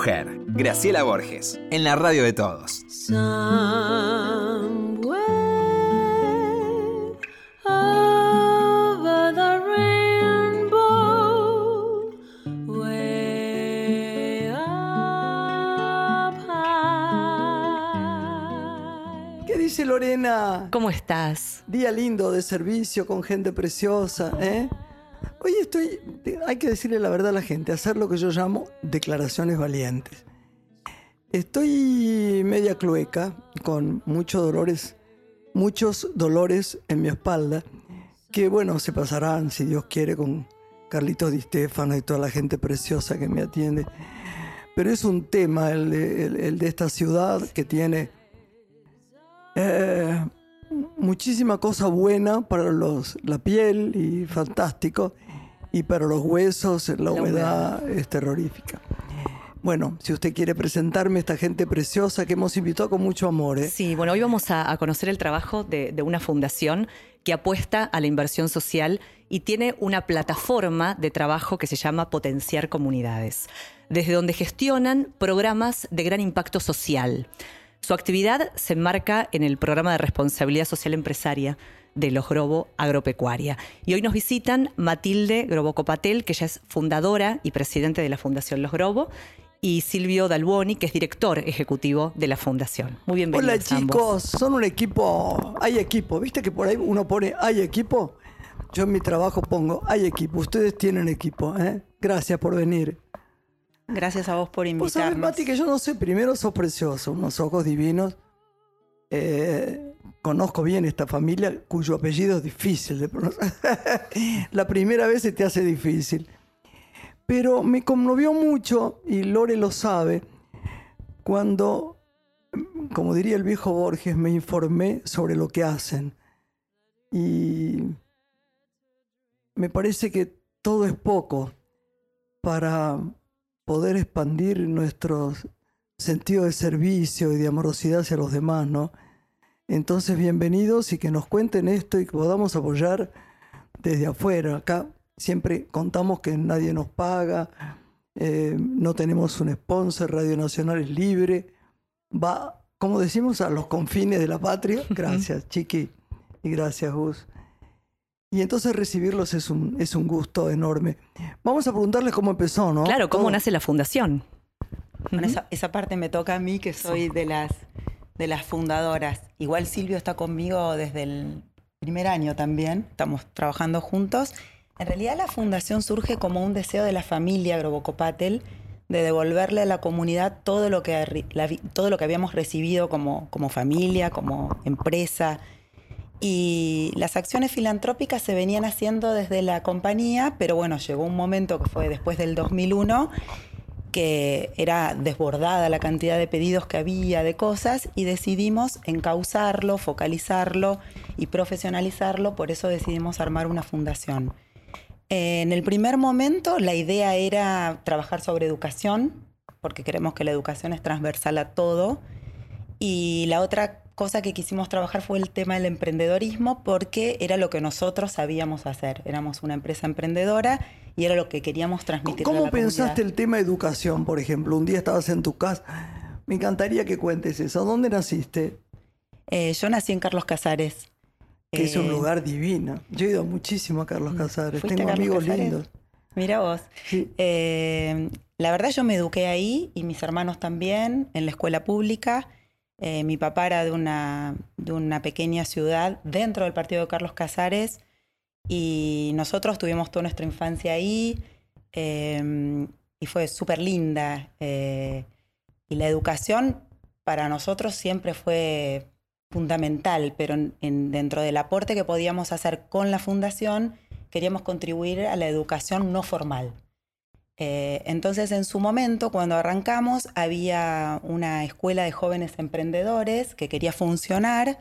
Mujer. Graciela Borges, en la radio de todos. ¿Qué dice Lorena? ¿Cómo estás? Día lindo de servicio con gente preciosa, ¿eh? Hay que decirle la verdad a la gente, hacer lo que yo llamo declaraciones valientes. Estoy media clueca, con muchos dolores, muchos dolores en mi espalda, que bueno, se pasarán, si Dios quiere, con Carlitos Di Stefano y toda la gente preciosa que me atiende. Pero es un tema el de, el- el de esta ciudad que tiene eh, muchísima cosa buena para los, la piel y fantástico, y para los huesos la, humedad, es terrorífica. Bueno, si usted quiere presentarme esta gente preciosa que hemos invitado con mucho amor, ¿eh? Sí, bueno, hoy vamos a, a conocer el trabajo de, de una fundación que apuesta a la inversión social y tiene una plataforma de trabajo que se llama Potenciar Comunidades, desde donde gestionan programas de gran impacto social. Su actividad se enmarca en el programa de responsabilidad social empresaria de los Grobo Agropecuaria. Y hoy nos visitan Matilde Grobo Copatel, que ella es fundadora y presidente de la Fundación Los Grobo, y Silvio Dalboni, que es director ejecutivo de la fundación. Muy bienvenidos Hola ambos. chicos, son un equipo, hay equipo, ¿viste que por ahí uno pone hay equipo? Yo en mi trabajo pongo hay equipo, ustedes tienen equipo, ¿eh? Gracias por venir. Gracias a vos por Vos sabés, invitarnos. Mati, que yo no sé, primero sos precioso, unos ojos divinos. Eh, conozco bien esta familia cuyo apellido es difícil de pronunciar. La primera vez se te hace difícil. Pero me conmovió mucho, y Lore lo sabe, cuando, como diría el viejo Borges, me informé sobre lo que hacen. Y me parece que todo es poco para poder expandir nuestro sentido de servicio y de amorosidad hacia los demás, ¿no? Entonces, bienvenidos y que nos cuenten esto y que podamos apoyar desde afuera. Acá siempre contamos que nadie nos paga, eh, no tenemos un sponsor, Radio Nacional es libre, va, como decimos, a los confines de la patria. Gracias, Chiqui, y gracias, Gus. Y entonces recibirlos es un, es un gusto enorme. Vamos a preguntarles cómo empezó, ¿no? Claro, ¿cómo Todo. nace la fundación? Bueno, esa, esa parte me toca a mí, que soy de las, de las fundadoras. Igual Silvio está conmigo desde el primer año también, estamos trabajando juntos. En realidad la fundación surge como un deseo de la familia Grobocopatel de devolverle a la comunidad todo lo que, todo lo que habíamos recibido como, como familia, como empresa. Y las acciones filantrópicas se venían haciendo desde la compañía, pero bueno, llegó un momento que fue después del 2001 que era desbordada la cantidad de pedidos que había de cosas y decidimos encauzarlo, focalizarlo y profesionalizarlo, por eso decidimos armar una fundación. En el primer momento la idea era trabajar sobre educación, porque creemos que la educación es transversal a todo, y la otra cosa que quisimos trabajar fue el tema del emprendedorismo, porque era lo que nosotros sabíamos hacer. Éramos una empresa emprendedora y era lo que queríamos transmitir. ¿Cómo pensaste el tema educación, por ejemplo? Un día estabas en tu casa. Me encantaría que cuentes eso. ¿Dónde naciste? Eh, yo nací en Carlos Casares. Que es un Eh, lugar divino. Yo he ido muchísimo a Carlos Casares. ¿fuiste Tengo Carlos amigos Casares? lindos. Mira vos. Sí. Eh, la verdad yo me eduqué ahí y mis hermanos también en la escuela pública. Mi papá era de una, de una pequeña ciudad dentro del partido de Carlos Casares y nosotros tuvimos toda nuestra infancia ahí eh, y fue súper linda. eh, y la educación para nosotros siempre fue fundamental, pero en- en- dentro del aporte que podíamos hacer con la fundación, queríamos contribuir a la educación no formal. Eh, entonces, en su momento, cuando arrancamos, había una escuela de jóvenes emprendedores que quería funcionar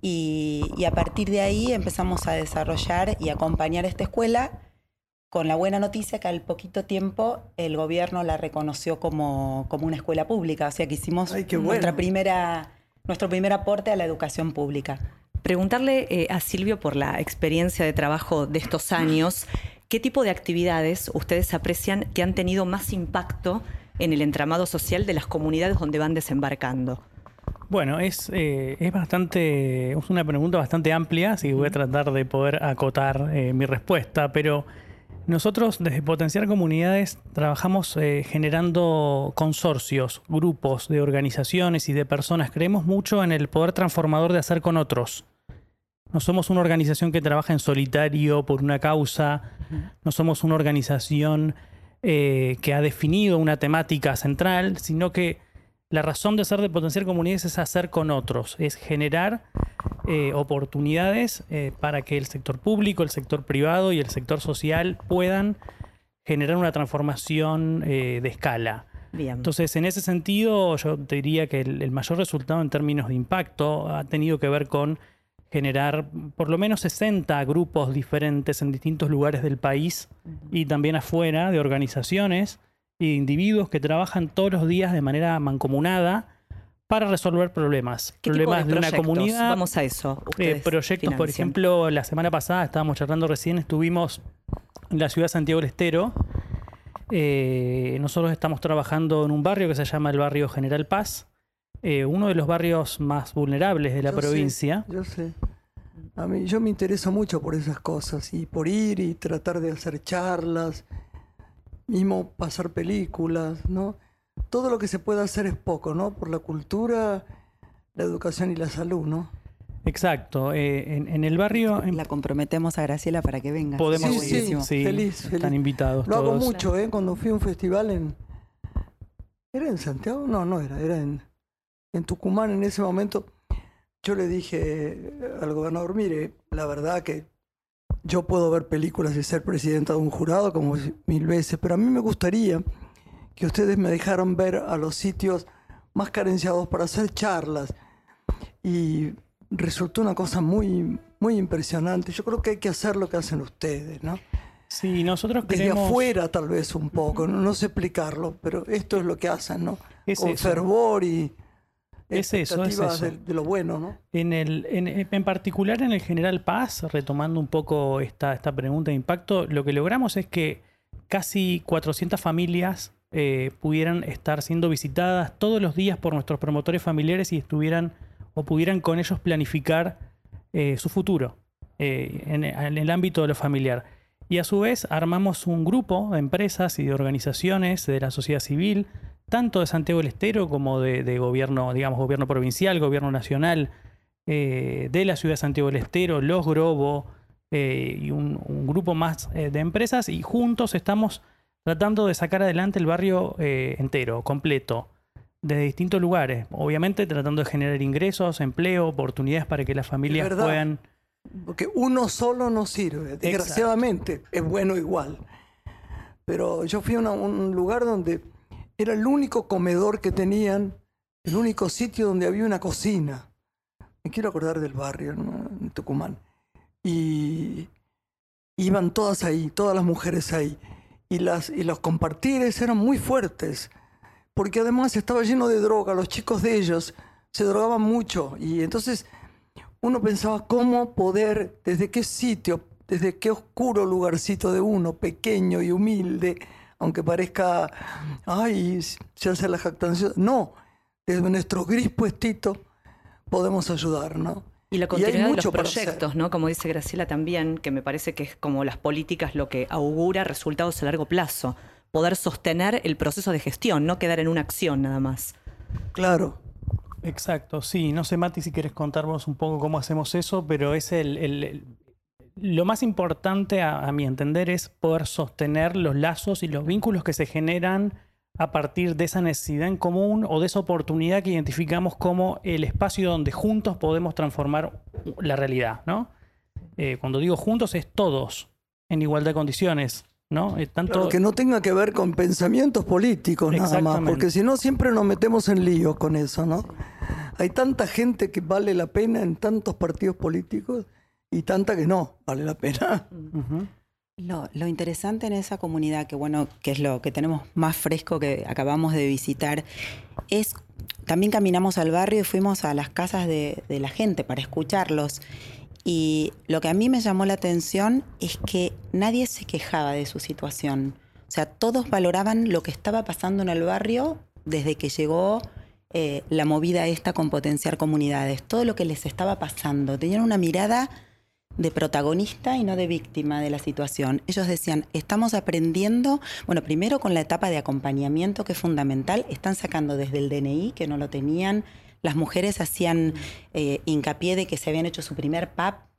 y, y a partir de ahí empezamos a desarrollar y acompañar esta escuela con la buena noticia que al poquito tiempo el gobierno la reconoció como, como una escuela pública, o sea que hicimos Ay, nuestra primera, nuestro primer aporte a la educación pública. Preguntarle eh, a Silvio por la experiencia de trabajo de estos años, ¿qué tipo de actividades ustedes aprecian que han tenido más impacto en el entramado social de las comunidades donde van desembarcando? Bueno, es, eh, es bastante, es una pregunta bastante amplia, así que voy a tratar de poder acotar eh, mi respuesta, pero nosotros desde Potenciar Comunidades trabajamos eh, generando consorcios, grupos de organizaciones y de personas. Creemos mucho en el poder transformador de hacer con otros. No somos una organización que trabaja en solitario por una causa, no somos una organización que ha definido una temática central, sino que la razón de ser de potenciar comunidades es hacer con otros, es generar eh, oportunidades eh, para que el sector público, el sector privado y el sector social puedan generar una transformación eh, de escala. Entonces, en ese sentido, yo te diría que el, mayor resultado en términos de impacto ha tenido que ver con generar por lo menos 60 grupos diferentes en distintos lugares del país y también afuera de organizaciones individuos que trabajan todos los días de manera mancomunada para resolver problemas. problemas de, una comunidad. Vamos a eso. Eh, proyectos, por ejemplo, la semana pasada estábamos charlando recién, estuvimos en la ciudad de Santiago del Estero. Eh, nosotros estamos trabajando en un barrio que se llama el barrio General Paz, eh, uno de los barrios más vulnerables de la provincia. yo sé. A mí, yo me intereso mucho por esas cosas y por ir y tratar de hacer charlas mismo pasar películas, ¿no? Todo lo que se pueda hacer es poco, ¿no? Por la cultura, la educación y la salud, ¿no? Exacto. Eh, en, el barrio... La comprometemos a Graciela para que venga. Podemos, sí, sí, feliz, Están invitados Lo hago mucho, ¿eh? Cuando fui a un festival en... ¿Era en Santiago? No, no era, era en, en Tucumán en ese momento. Yo le dije al gobernador, mire, la verdad que yo puedo ver películas y ser presidenta de un jurado como mil veces, pero a mí me gustaría que ustedes me dejaran ver a los sitios más carenciados para hacer charlas. Y resultó una cosa muy, muy impresionante. Yo creo que hay que hacer lo que hacen ustedes, ¿no? Sí, nosotros queremos... Desde afuera tal vez un poco, no, sé explicarlo, pero esto es lo que hacen, ¿no? Con fervor y es eso, es eso. De, lo bueno, ¿no? En, el, en, particular en el General Paz, retomando un poco esta, esta pregunta de impacto, lo que logramos es que casi 400 familias eh, pudieran estar siendo visitadas todos los días por nuestros promotores familiares y estuvieran o pudieran con ellos planificar eh, su futuro eh, en, en, el ámbito de lo familiar. Y a su vez armamos un grupo de empresas y de organizaciones de la sociedad civil tanto de Santiago del Estero como de, gobierno, digamos, gobierno provincial, gobierno nacional eh, de la ciudad de Santiago del Estero, Los Grobo eh, y un, grupo más eh, de empresas y juntos estamos tratando de sacar adelante el barrio entero, completo, desde distintos lugares. Obviamente tratando de generar ingresos, empleo, oportunidades para que las familias puedan... Porque uno solo no sirve, desgraciadamente, es bueno igual. Pero yo fui a un lugar donde era el único comedor que tenían, el único sitio donde había una cocina. Me quiero acordar del barrio, en Tucumán. Y iban todas ahí, todas las mujeres ahí. Y, las, y los compartires eran muy fuertes, porque además estaba lleno de droga, los chicos de ellos se drogaban mucho. Y entonces uno pensaba cómo poder, desde qué sitio, desde qué oscuro lugarcito de uno, pequeño y humilde, aunque parezca, ay, se hace la jactancia. No, desde nuestro gris puestito podemos ayudar, ¿no? Y la continuidad de los proyectos, ¿no? Como dice Graciela también, que me parece que es como las políticas lo que augura resultados a largo plazo. Poder sostener el proceso de gestión, no quedar en una acción nada más. Claro. Exacto, sí. No sé, Mati, si quieres contarnos un poco cómo hacemos eso, pero es el, lo más importante a, mi entender es poder sostener los lazos y los vínculos que se generan a partir de esa necesidad en común o de esa oportunidad que identificamos como el espacio donde juntos podemos transformar la realidad, ¿no? Eh, cuando digo juntos es todos en igualdad de condiciones, ¿no? tanto... que no tenga que ver con pensamientos políticos nada más, porque si no siempre nos metemos en líos con eso, ¿no? Hay tanta gente que vale la pena en tantos partidos políticos y tanta que no, vale la pena. Lo, interesante en esa comunidad, que bueno, que es lo que tenemos más fresco que acabamos de visitar, es también caminamos al barrio y fuimos a las casas de, de la gente para escucharlos. Y lo que a mí me llamó la atención es que nadie se quejaba de su situación. O sea, todos valoraban lo que estaba pasando en el barrio desde que llegó eh, la movida esta con potenciar comunidades, todo lo que les estaba pasando. Tenían una mirada de protagonista y no de víctima de la situación. Ellos decían, estamos aprendiendo, bueno, primero con la etapa de acompañamiento, que es fundamental, están sacando desde el DNI, que no lo tenían, las mujeres hacían eh, hincapié de que se habían hecho su primer PAP,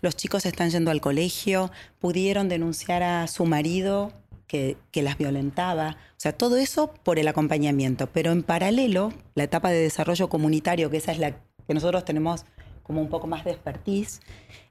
los chicos están yendo al colegio, pudieron denunciar a su marido que, que, las violentaba. O sea, todo eso por el acompañamiento. Pero en paralelo, la etapa de desarrollo comunitario, que esa es la que nosotros tenemos como un poco más de expertise,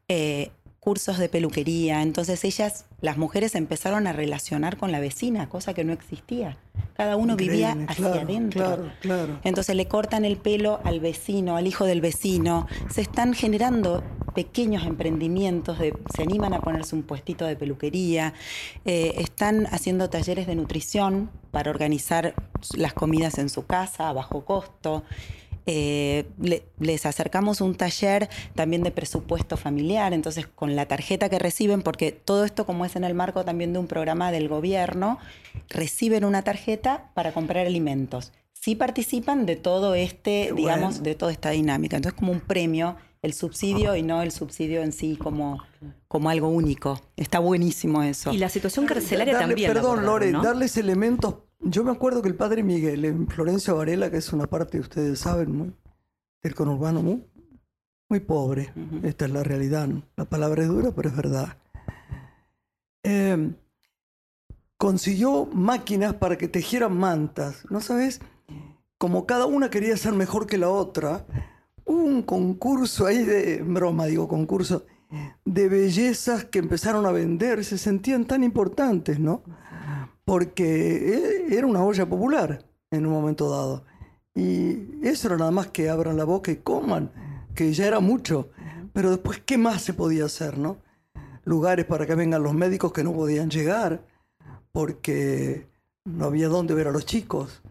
eh, cursos de peluquería. Entonces ellas, las mujeres empezaron a relacionar con la vecina, cosa que no existía. Cada uno vivía hacia adentro. Claro, claro. Entonces le cortan el pelo al vecino, al hijo del vecino. Se están generando pequeños emprendimientos, de, se animan a ponerse un puestito de peluquería, eh, están haciendo talleres de nutrición para organizar las comidas en su casa a bajo costo. Eh, les acercamos un taller también de presupuesto familiar, entonces con la tarjeta que reciben, porque todo esto como es en el marco también de un programa del gobierno, reciben una tarjeta para comprar alimentos. Sí participan de todo este, digamos, de toda esta dinámica. Entonces como un premio el subsidio y no el subsidio en sí como, como algo único. Está buenísimo eso. Y la situación carcelaria también. Perdón, Lore, darles elementos yo me acuerdo que el padre Miguel en Florencia Varela, que es una parte, ustedes saben, muy, del conurbano muy, muy pobre. Esta es la realidad. La palabra es dura, pero es verdad. Em, consiguió máquinas para que tejieran mantas. ¿No sabes? Como cada una quería ser mejor que la otra, un concurso ahí de, broma digo, concurso, de bellezas que empezaron a vender, se sentían tan importantes, ¿no? porque eh, era una olla popular en un momento dado. Y eso era nada más que abran la boca y coman, que ya era mucho. Pero después, ¿qué más se podía hacer, no? Lugares para que vengan los médicos que no podían llegar, porque no había dónde ver a los chicos,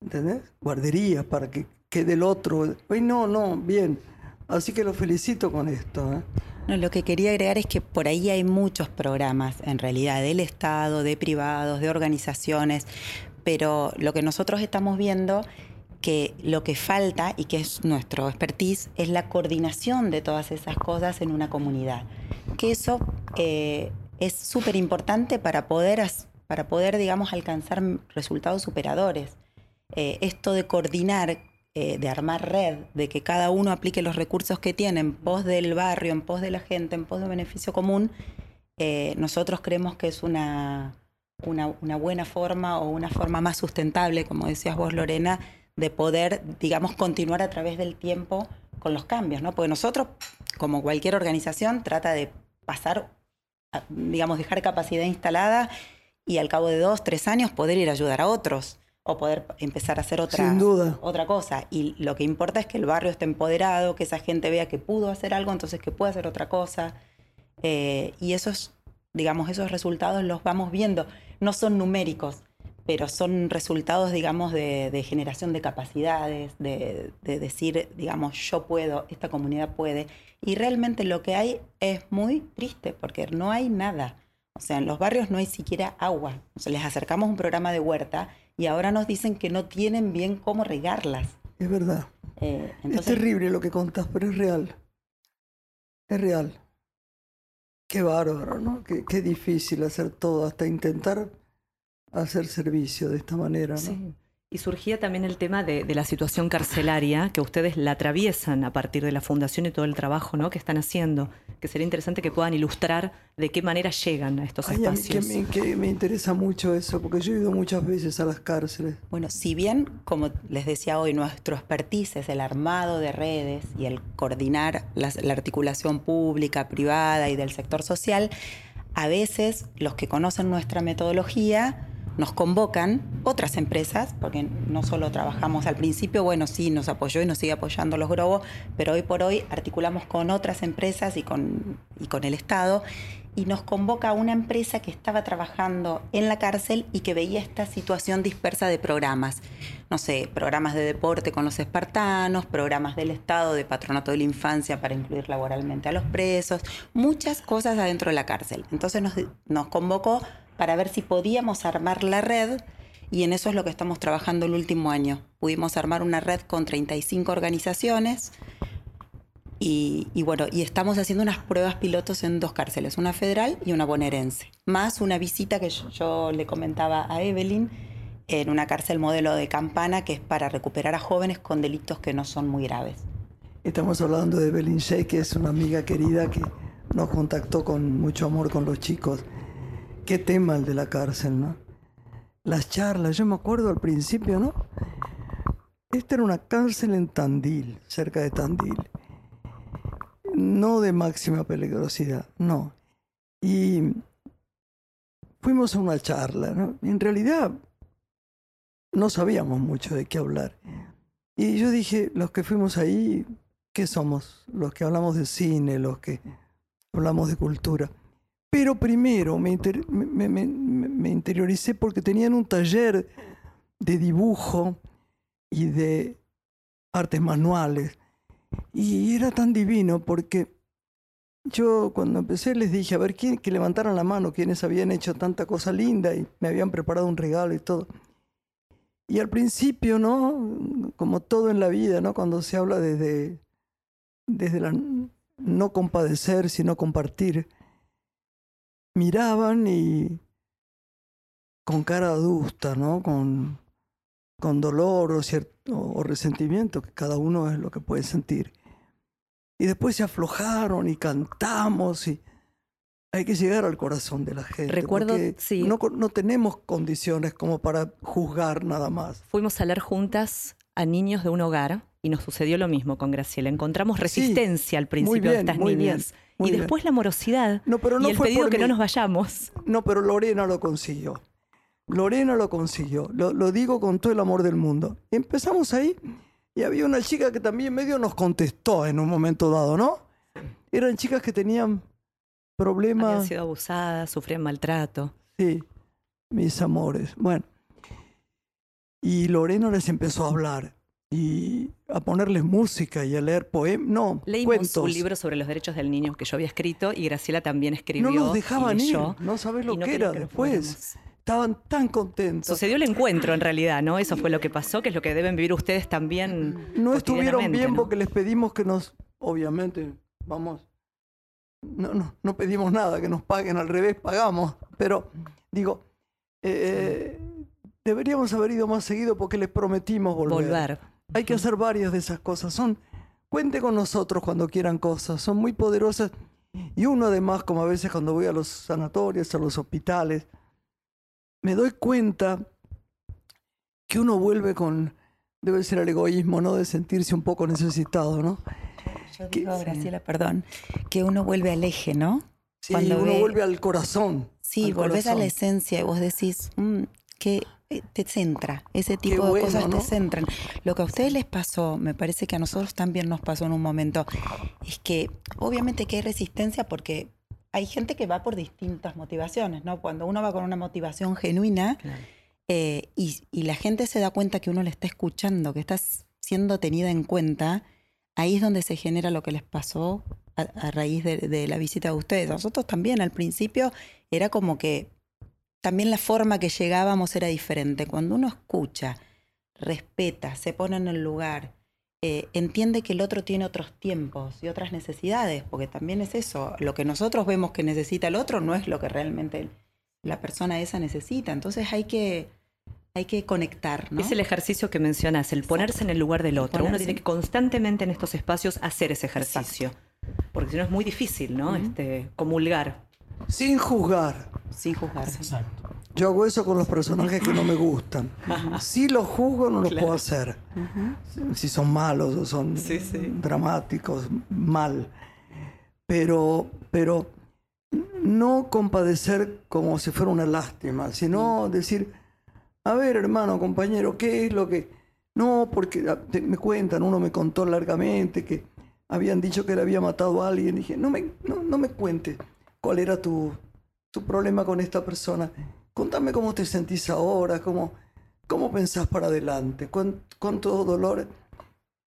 ¿entendés? Guarderías para que quede el otro. Ay, no, no, bien. Así que lo felicito con esto. ¿eh? lo que quería agregar es que por ahí hay muchos programas, en realidad, del Estado, de privados, de organizaciones, pero lo que nosotros estamos viendo que lo que falta y que es nuestro expertise es la coordinación de todas esas cosas en una comunidad. Que eso eh, es súper importante para poder, para poder, digamos, alcanzar resultados superadores. Eh, esto de coordinar eh, de armar red, de que cada uno aplique los recursos que tiene en pos del barrio, en pos de la gente, en pos de beneficio común, eh, nosotros creemos que es una, una, buena forma o una forma más sustentable, como decías vos, Lorena, de poder, digamos, continuar a través del tiempo con los cambios, ¿no? Porque nosotros, como cualquier organización, trata de pasar, digamos, dejar capacidad instalada y al cabo de dos, tres años poder ir a ayudar a otros o poder empezar a hacer otra, otra cosa. Y lo que importa es que el barrio esté empoderado, que esa gente vea que pudo hacer algo, entonces que puede hacer otra cosa. Eh, y esos, digamos, esos resultados los vamos viendo. No son numéricos, pero son resultados, digamos, de, generación de capacidades, de, de, decir, digamos, yo puedo, esta comunidad puede. Y realmente lo que hay es muy triste, porque no hay nada. O sea, en los barrios no hay siquiera agua. O sea, les acercamos un programa de huerta y ahora nos dicen que no tienen bien cómo regarlas. Es verdad. Eh, es terrible lo que contás, pero es real. Es real. Qué bárbaro, ¿no? Qué, qué difícil hacer todo, hasta intentar hacer servicio de esta manera, ¿no? Sí. Y surgía también el tema de, la situación carcelaria, que ustedes la atraviesan a partir de la fundación y todo el trabajo ¿no? que están haciendo, que sería interesante que puedan ilustrar de qué manera llegan a estos espacios. que me, interesa mucho eso, porque yo he ido muchas veces a las cárceles. Bueno, si bien, como les decía hoy, nuestro expertise es el armado de redes y el coordinar la articulación pública, privada y del sector social, a veces los que conocen nuestra metodología nos convocan otras empresas, porque no solo trabajamos al principio, bueno, sí, nos apoyó y nos sigue apoyando los Grobos, pero hoy por hoy articulamos con otras empresas y con, y con el Estado, y nos convoca una empresa que estaba trabajando en la cárcel y que veía esta situación dispersa de programas. No sé, programas de deporte con los espartanos, programas del Estado de patronato de la infancia para incluir laboralmente a los presos, muchas cosas adentro de la cárcel. Entonces nos, nos convocó para ver si podíamos armar la red y en eso es lo que estamos trabajando el último año. Pudimos armar una red con 35 organizaciones y, bueno, y estamos haciendo unas pruebas pilotos en dos cárceles, una federal y una bonaerense, más una visita que yo, yo le comentaba a Evelyn en una cárcel modelo de campana que es para recuperar a jóvenes con delitos que no son muy graves. Estamos hablando de Evelyn Shea, que es una amiga querida que nos contactó con mucho amor con los chicos. Qué tema el de la cárcel, ¿no? Las charlas, yo me acuerdo al principio, ¿no? Esta era una cárcel en Tandil, cerca de Tandil. No de máxima peligrosidad, no. Y fuimos a una charla, ¿no? En realidad no sabíamos mucho de qué hablar. Y yo dije, los que fuimos ahí, ¿qué somos? Los que hablamos de cine, los que hablamos de cultura. Pero primero me, inter me, me, me, interioricé porque tenían un taller de dibujo y de artes manuales. Y era tan divino porque yo cuando empecé les dije, a ver, ¿quién, que levantaran la mano, quienes habían hecho tanta cosa linda y me habían preparado un regalo y todo. Y al principio, ¿no? Como todo en la vida, ¿no? Cuando se habla desde, desde la no compadecer, sino compartir, miraban y con cara adusta, ¿no? Con, con dolor o, o resentimiento, que cada uno es lo que puede sentir. Y después se aflojaron y cantamos y hay que llegar al corazón de la gente. Recuerdo, sí. No, no tenemos condiciones como para juzgar nada más. Fuimos a leer juntas a niños de un hogar y nos sucedió lo mismo con Graciela. Encontramos resistencia sí, al principio bien, de estas niñas. Bien, y después la morosidad no, pero no y el fue pedido que mí. no nos vayamos. No, pero Lorena lo consiguió. Lorena lo consiguió. Lo, lo digo con todo el amor del mundo. Empezamos ahí y había una chica que también medio nos contestó en un momento dado, ¿no? Eran chicas que tenían problemas. Habían sido abusadas, sufrían maltrato. Sí, mis amores. Bueno. Y Lorena les empezó a hablar y a ponerles música y a leer poemas. No, Leímos cuentos. un libro sobre los derechos del niño que yo había escrito y Graciela también escribió. No nos dejaban ir. No sabes lo no que era que después. Estaban tan contentos. Sucedió el encuentro en realidad, ¿no? Eso fue lo que pasó, que es lo que deben vivir ustedes también. No estuvieron bien ¿no? porque les pedimos que nos, obviamente, vamos, no, no, no pedimos nada, que nos paguen, al revés, pagamos. Pero, digo, eh, deberíamos haber ido más seguido porque les prometimos volver. Volver. Hay que hacer varias de esas cosas. Son, cuente con nosotros cuando quieran cosas, son muy poderosas. Y uno además, como a veces cuando voy a los sanatorios, a los hospitales, me doy cuenta que uno vuelve con, debe ser el egoísmo, ¿no? De sentirse un poco necesitado, ¿no? Yo digo, Graciela, perdón, que uno vuelve al eje, ¿no? Sí, Cuando uno ve- vuelve al corazón. Sí, al volvés a la esencia y vos decís, "Mm, que eh, te centra, ese tipo de cosas ¿no? te centran. Lo que a ustedes les pasó, me parece que a nosotros también nos pasó en un momento, es que obviamente que hay resistencia porque hay gente que va por distintas motivaciones, ¿no? Cuando uno va con una motivación genuina eh, y, y la gente se da cuenta que uno le está escuchando, que está siendo tenida en cuenta, ahí es donde se genera lo que les pasó a, a raíz de, la visita de ustedes. Nosotros también al principio era como que también la forma que llegábamos era diferente. Cuando uno escucha, respeta, se pone en el lugar, eh, entiende que el otro tiene otros tiempos y otras necesidades, porque también es eso, lo que nosotros vemos que necesita el otro no es lo que realmente la persona esa necesita. Entonces hay que, hay que conectar, ¿no? Es el ejercicio que mencionas, el ponerse en el lugar del otro. Uno tiene que constantemente en estos espacios hacer ese ejercicio. Porque si no es muy difícil, ¿no? este, comulgar. Sin juzgar. Sin juzgarse. Yo hago eso con los personajes que no me gustan. Si los juzgo, no los Claro. puedo hacer. Si son malos o son Sí, sí. dramáticos, mal. Pero, pero no compadecer como si fuera una lástima, sino decir, a ver, hermano, compañero, ¿qué es lo que...? No, porque ah, me cuentan, uno me contó largamente que habían dicho que le había matado a alguien. dije, no me, no, no me cuentes cuál era tu, tu problema con esta persona. Contame cómo te sentís ahora, cómo, cómo pensás para adelante, cuán- cuánto dolor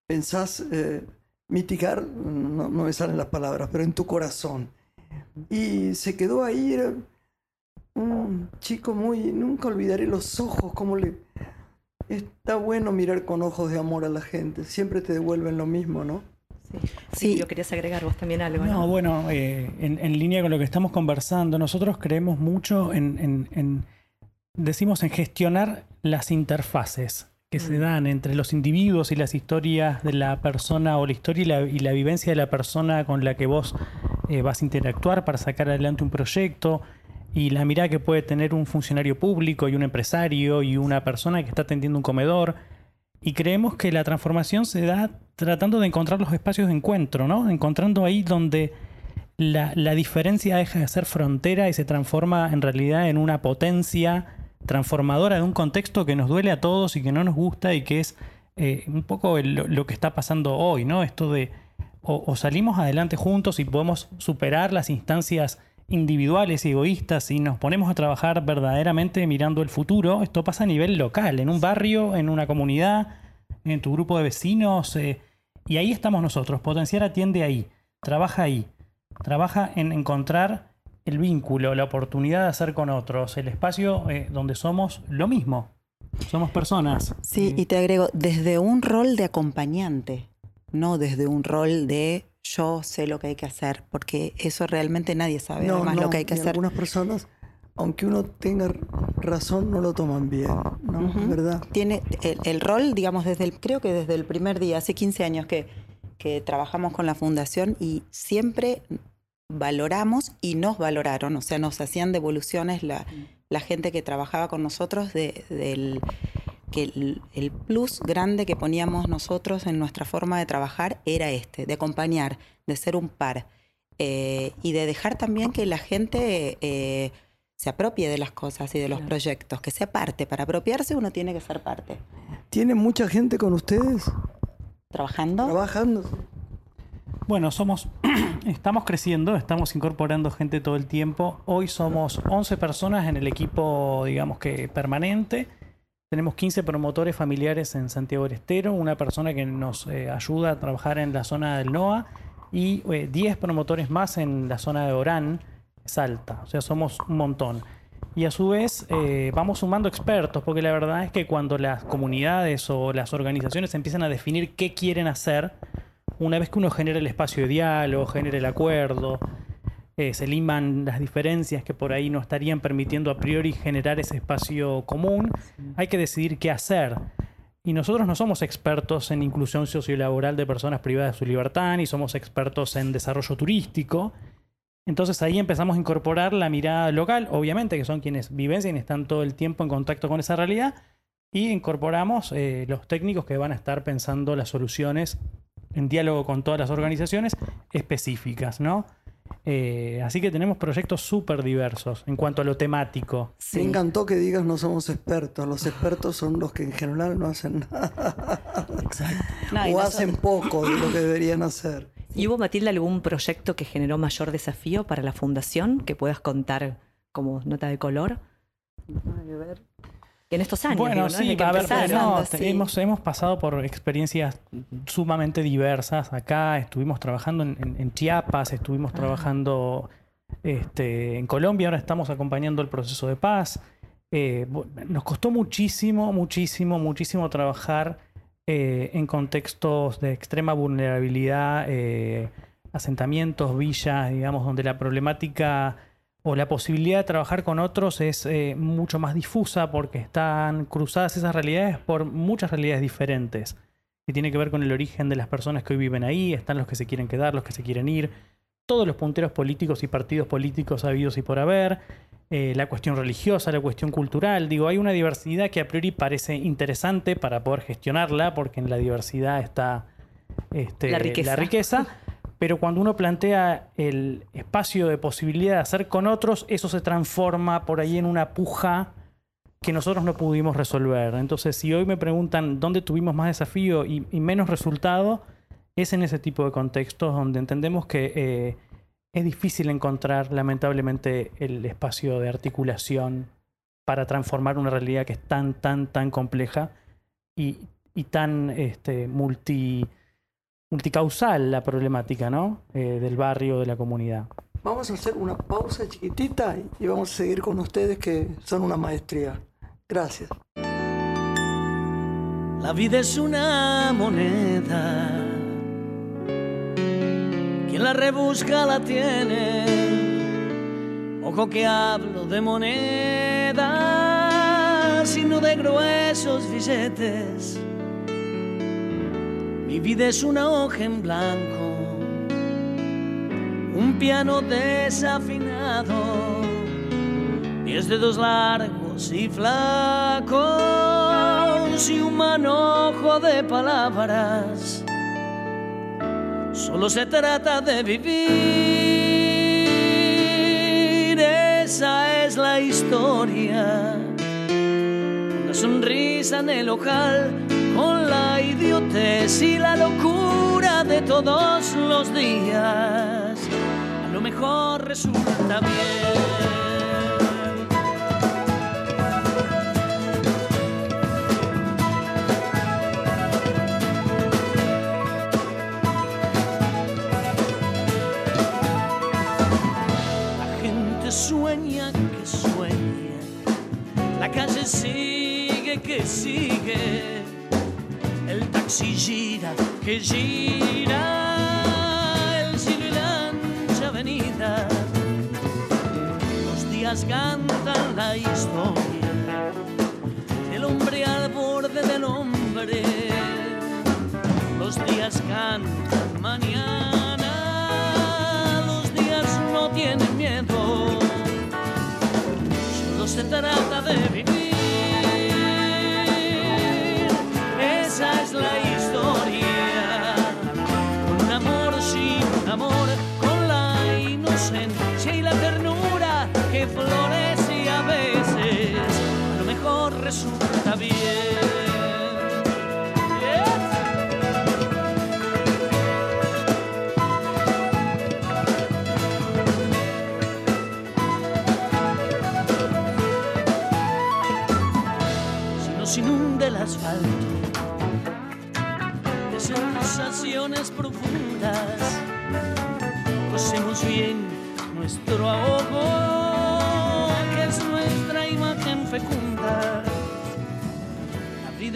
pensás eh, mitigar, no, no me salen las palabras, pero en tu corazón. Y se quedó ahí, un chico muy, nunca olvidaré los ojos, como le... Está bueno mirar con ojos de amor a la gente, siempre te devuelven lo mismo, ¿no? Sí, yo querías agregar vos también algo. No, bueno, eh, en, línea con lo que estamos conversando, nosotros creemos mucho en, decimos, en gestionar las interfaces que se mm. dan entre los individuos y las historias de la persona o la historia y la, vivencia de la persona con la que vos eh, vas a interactuar para sacar adelante un proyecto y la mirada que puede tener un funcionario público y un empresario y una persona que está atendiendo un comedor. Y creemos que la transformación se da tratando de encontrar los espacios de encuentro, ¿no? Encontrando ahí donde la, diferencia deja de ser frontera y se transforma en realidad en una potencia transformadora de un contexto que nos duele a todos y que no nos gusta y que es eh, un poco lo que está pasando hoy, ¿no? Esto de o, salimos adelante juntos y podemos superar las instancias individuales y egoístas y nos ponemos a trabajar verdaderamente mirando el futuro. Esto pasa a nivel local, en un barrio, en una comunidad, en tu grupo de vecinos. Eh, y ahí estamos nosotros. Potenciar atiende ahí, trabaja ahí, trabaja en encontrar el vínculo, la oportunidad de hacer con otros, el espacio eh, donde somos lo mismo. Somos personas. Sí, y te agrego, desde un rol de acompañante, no desde un rol de yo sé lo que hay que hacer, porque eso realmente nadie sabe más lo que hay que hacer. Algunas personas, aunque uno tenga razón, no lo toman bien, ¿no? ¿Verdad? Tiene el, rol, digamos, desde el, creo que desde el primer día, hace 15 años que, que trabajamos con la fundación y siempre valoramos y nos valoraron, o sea, nos hacían devoluciones la, la gente que trabajaba con nosotros de, del que el, plus grande que poníamos nosotros en nuestra forma de trabajar era este, de acompañar, de ser un par eh, y de dejar también que la gente eh, se apropie de las cosas y de los proyectos, que sea parte. Para apropiarse uno tiene que ser parte. ¿Tiene mucha gente con ustedes? ¿Trabajando? Trabajando. Bueno, somos, estamos creciendo, estamos incorporando gente todo el tiempo. Hoy somos 11 personas en el equipo, digamos que permanente. Tenemos 15 promotores familiares en Santiago del Estero, una persona que nos eh, ayuda a trabajar en la zona del NOA y 10 eh, promotores más en la zona de Orán, Salta. O sea, somos un montón. Y a su vez eh, vamos sumando expertos, porque la verdad es que cuando las comunidades o las organizaciones empiezan a definir qué quieren hacer, una vez que uno genera el espacio de diálogo, genera el acuerdo, se liman las diferencias que por ahí no estarían permitiendo a priori generar ese espacio común, hay que decidir qué hacer. Y nosotros no somos expertos en inclusión sociolaboral de personas privadas de su libertad, ni somos expertos en desarrollo turístico. Entonces ahí empezamos a incorporar la mirada local, obviamente, que son quienes viven y están todo el tiempo en contacto con esa realidad, y incorporamos eh, los técnicos que van a estar pensando las soluciones en diálogo con todas las organizaciones específicas, ¿no? Eh, así que tenemos proyectos súper diversos en cuanto a lo temático. Me encantó que digas no somos expertos. Los expertos son los que en general no hacen nada. Exacto. o hacen poco de lo que deberían hacer. ¿Y hubo, Matilda, algún proyecto que generó mayor desafío para la fundación que puedas contar como nota de color? ver en estos años. Bueno, sí, a ver, hemos, hemos pasado por experiencias sumamente diversas. Acá estuvimos trabajando en, Chiapas, estuvimos trabajando este, en Colombia, ahora estamos acompañando el proceso de paz. Eh, nos costó muchísimo, muchísimo, muchísimo trabajar eh, en contextos de extrema vulnerabilidad, eh, asentamientos, villas, digamos, donde la problemática o la posibilidad de trabajar con otros es eh, mucho más difusa porque están cruzadas esas realidades por muchas realidades diferentes. Y tiene que ver con el origen de las personas que hoy viven ahí, están los que se quieren quedar, los que se quieren ir, todos los punteros políticos y partidos políticos habidos y por haber, eh, la cuestión religiosa, la cuestión cultural. Digo, hay una diversidad que a priori parece interesante para poder gestionarla, porque en la diversidad está este, La riqueza pero cuando uno plantea el espacio de posibilidad de hacer con otros, eso se transforma por ahí en una puja que nosotros no pudimos resolver. Entonces, si hoy me preguntan dónde tuvimos más desafío y, menos resultado, es en ese tipo de contextos donde entendemos que eh, es difícil encontrar, lamentablemente, el espacio de articulación para transformar una realidad que es tan, tan, tan compleja y, tan este, multi multicausal la problemática, ¿no? Eh, del barrio, de la comunidad. Vamos a hacer una pausa chiquitita y vamos a seguir con ustedes que son una maestría. Gracias. La vida es una moneda. Quien la rebusca la tiene. Ojo que hablo de moneda, sino de gruesos billetes. Mi vida es una hoja en blanco un piano desafinado, diez dedos largos y flacos y un manojo de palabras. Solo se trata de vivir, esa es la historia. Una sonrisa en el ojal, idiotez y la locura de todos los días. Mejor resulta bien. La gente sueña que sueña, la calle sigue que sigue, el taxi gira que gira los días cantan la historia el hombre al borde del hombre. Los días cantan mañana, los días no tienen miedo. Solo se trata de florece y a veces a lo mejor resulta bien. Si nos inunda el asfalto de sensaciones profundas, cosemos bien nuestro ahogo,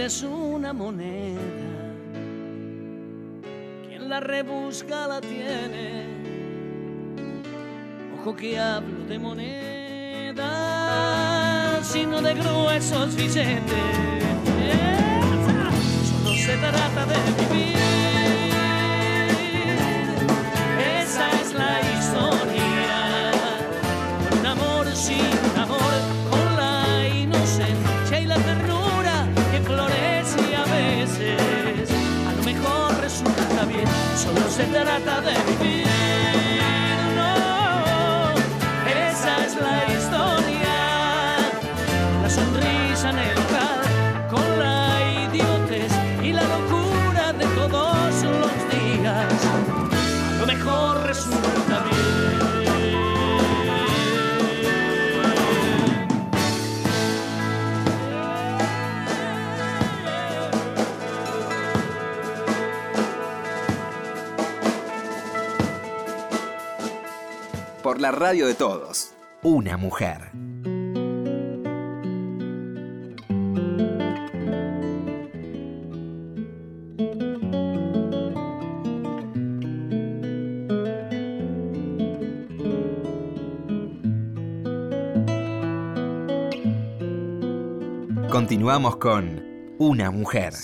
es una moneda, quien la rebusca la tiene. Ojo que hablo de moneda, sino de gruesos billetes. Solo se trata de vivir. Se trata de vivir. La radio de todos. Una mujer. Continuamos con Una mujer.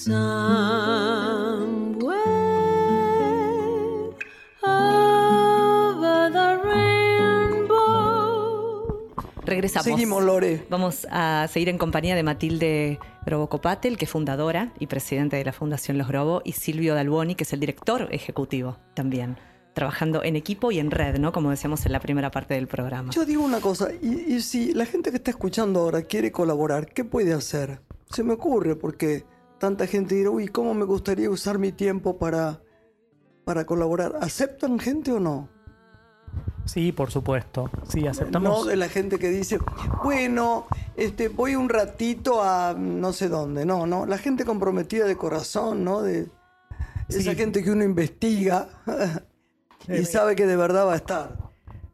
Regresamos. Seguimos, Lore. Vamos a seguir en compañía de Matilde Grobo Copatel, que es fundadora y presidenta de la Fundación Los Grobo, y Silvio Dalboni, que es el director ejecutivo también trabajando en equipo y en red, ¿no? Como decíamos en la primera parte del programa. Yo digo una cosa, y, si la gente que está escuchando ahora quiere colaborar, ¿qué puede hacer? Se me ocurre porque tanta gente dirá, uy, ¿cómo me gustaría usar mi tiempo para, para colaborar? ¿Aceptan gente o no? Sí, por supuesto. Sí, aceptamos. No de la gente que dice, bueno, este, voy un ratito a no sé dónde. No, no. La gente comprometida de corazón, ¿no? De esa gente que uno investiga y eh, sabe que de verdad va a estar.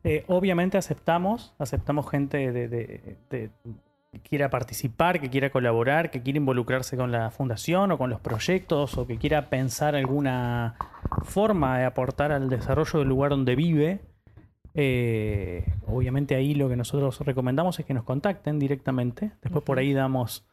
Eh, obviamente aceptamos, aceptamos gente de, de- de- que quiera participar, que quiera colaborar, que quiera involucrarse con la fundación o con los proyectos o que quiera pensar alguna forma de aportar al desarrollo del lugar donde vive. Eh, obviamente ahí lo que nosotros recomendamos es que nos contacten directamente. Después por ahí damos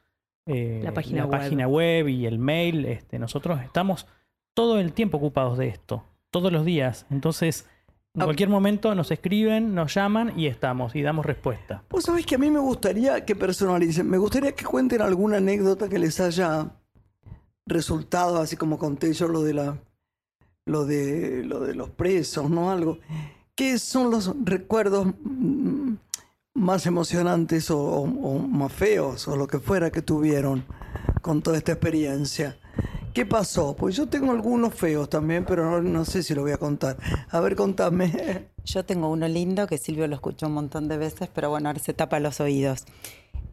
eh, La página web. página web y el mail. Este, nosotros estamos todo el tiempo ocupados de esto, todos los días. Entonces, en Ah. cualquier momento nos escriben, nos llaman y estamos y damos respuesta. Vos sabés que a mí me gustaría que personalicen, me gustaría que cuenten alguna anécdota que les haya resultado, así como conté yo lo de la lo de lo de los presos, ¿no? Algo. ¿Qué son los recuerdos mm, más emocionantes o, más feos o lo que fuera que tuvieron con toda esta experiencia? ¿Qué pasó? Pues yo tengo algunos feos también, pero no, sé si lo voy a contar. A ver, contame. Yo tengo uno lindo que Silvio lo escuchó un montón de veces, pero bueno, ahora se tapa los oídos.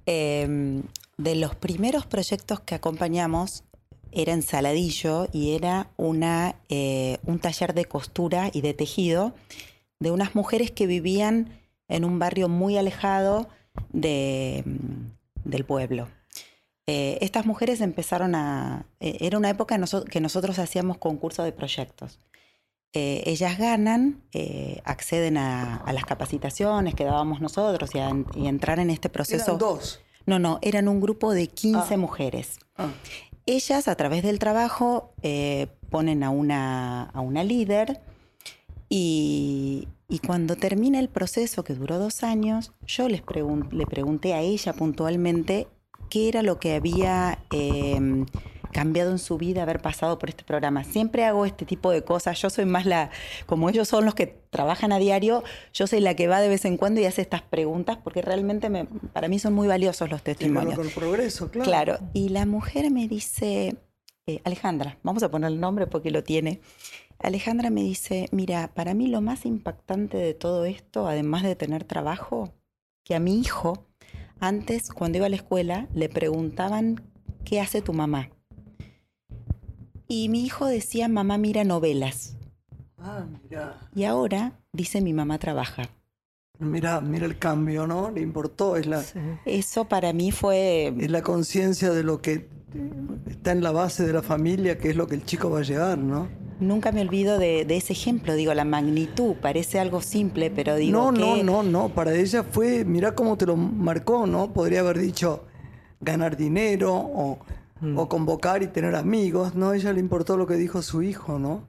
Eh, de los primeros proyectos que acompañamos era en Saladillo y era una, eh, un taller de costura y de tejido de unas mujeres que vivían en un barrio muy alejado de, mm, del pueblo. Eh, estas mujeres empezaron a... eh, era una época noso- que nosotros hacíamos concurso de proyectos. Eh, ellas ganan, eh, acceden a, a las capacitaciones que dábamos nosotros y, a, y entrar en este proceso. Eran dos. No, no, eran un grupo de 15 Ah. mujeres. Ah. Ellas, a través del trabajo, ponen a una, a una líder y, y cuando termina el proceso, que duró dos años, yo les pregun- le pregunté a ella puntualmente qué era lo que había eh, cambiado en su vida haber pasado por este programa. Siempre hago este tipo de cosas. Yo soy más la, como ellos son los que trabajan a diario, yo soy la que va de vez en cuando y hace estas preguntas porque realmente me- para mí son muy valiosos los testimonios. con el progreso, claro. Claro, y la mujer me dice, eh, Alejandra, vamos a poner el nombre porque lo tiene. Alejandra me dice, mira, para mí lo más impactante de todo esto, además de tener trabajo, que a mi hijo, antes cuando iba a la escuela, le preguntaban, ¿qué hace tu mamá? Y mi hijo decía, mamá mira novelas. Ah, mira. Y ahora dice, mi mamá trabaja. Mira, mira el cambio, ¿no? Le importó, es la, Eso para mí fue es la conciencia de lo que está en la base de la familia, que es lo que el chico va a llegar, ¿no? Nunca me olvido de, de ese ejemplo, digo, la magnitud, parece algo simple, pero digo no, que no, no, no, para ella fue, mira cómo te lo marcó, ¿no? Podría haber dicho ganar dinero o, Mm. o convocar y tener amigos, ¿no? A ella le importó lo que dijo su hijo, ¿no?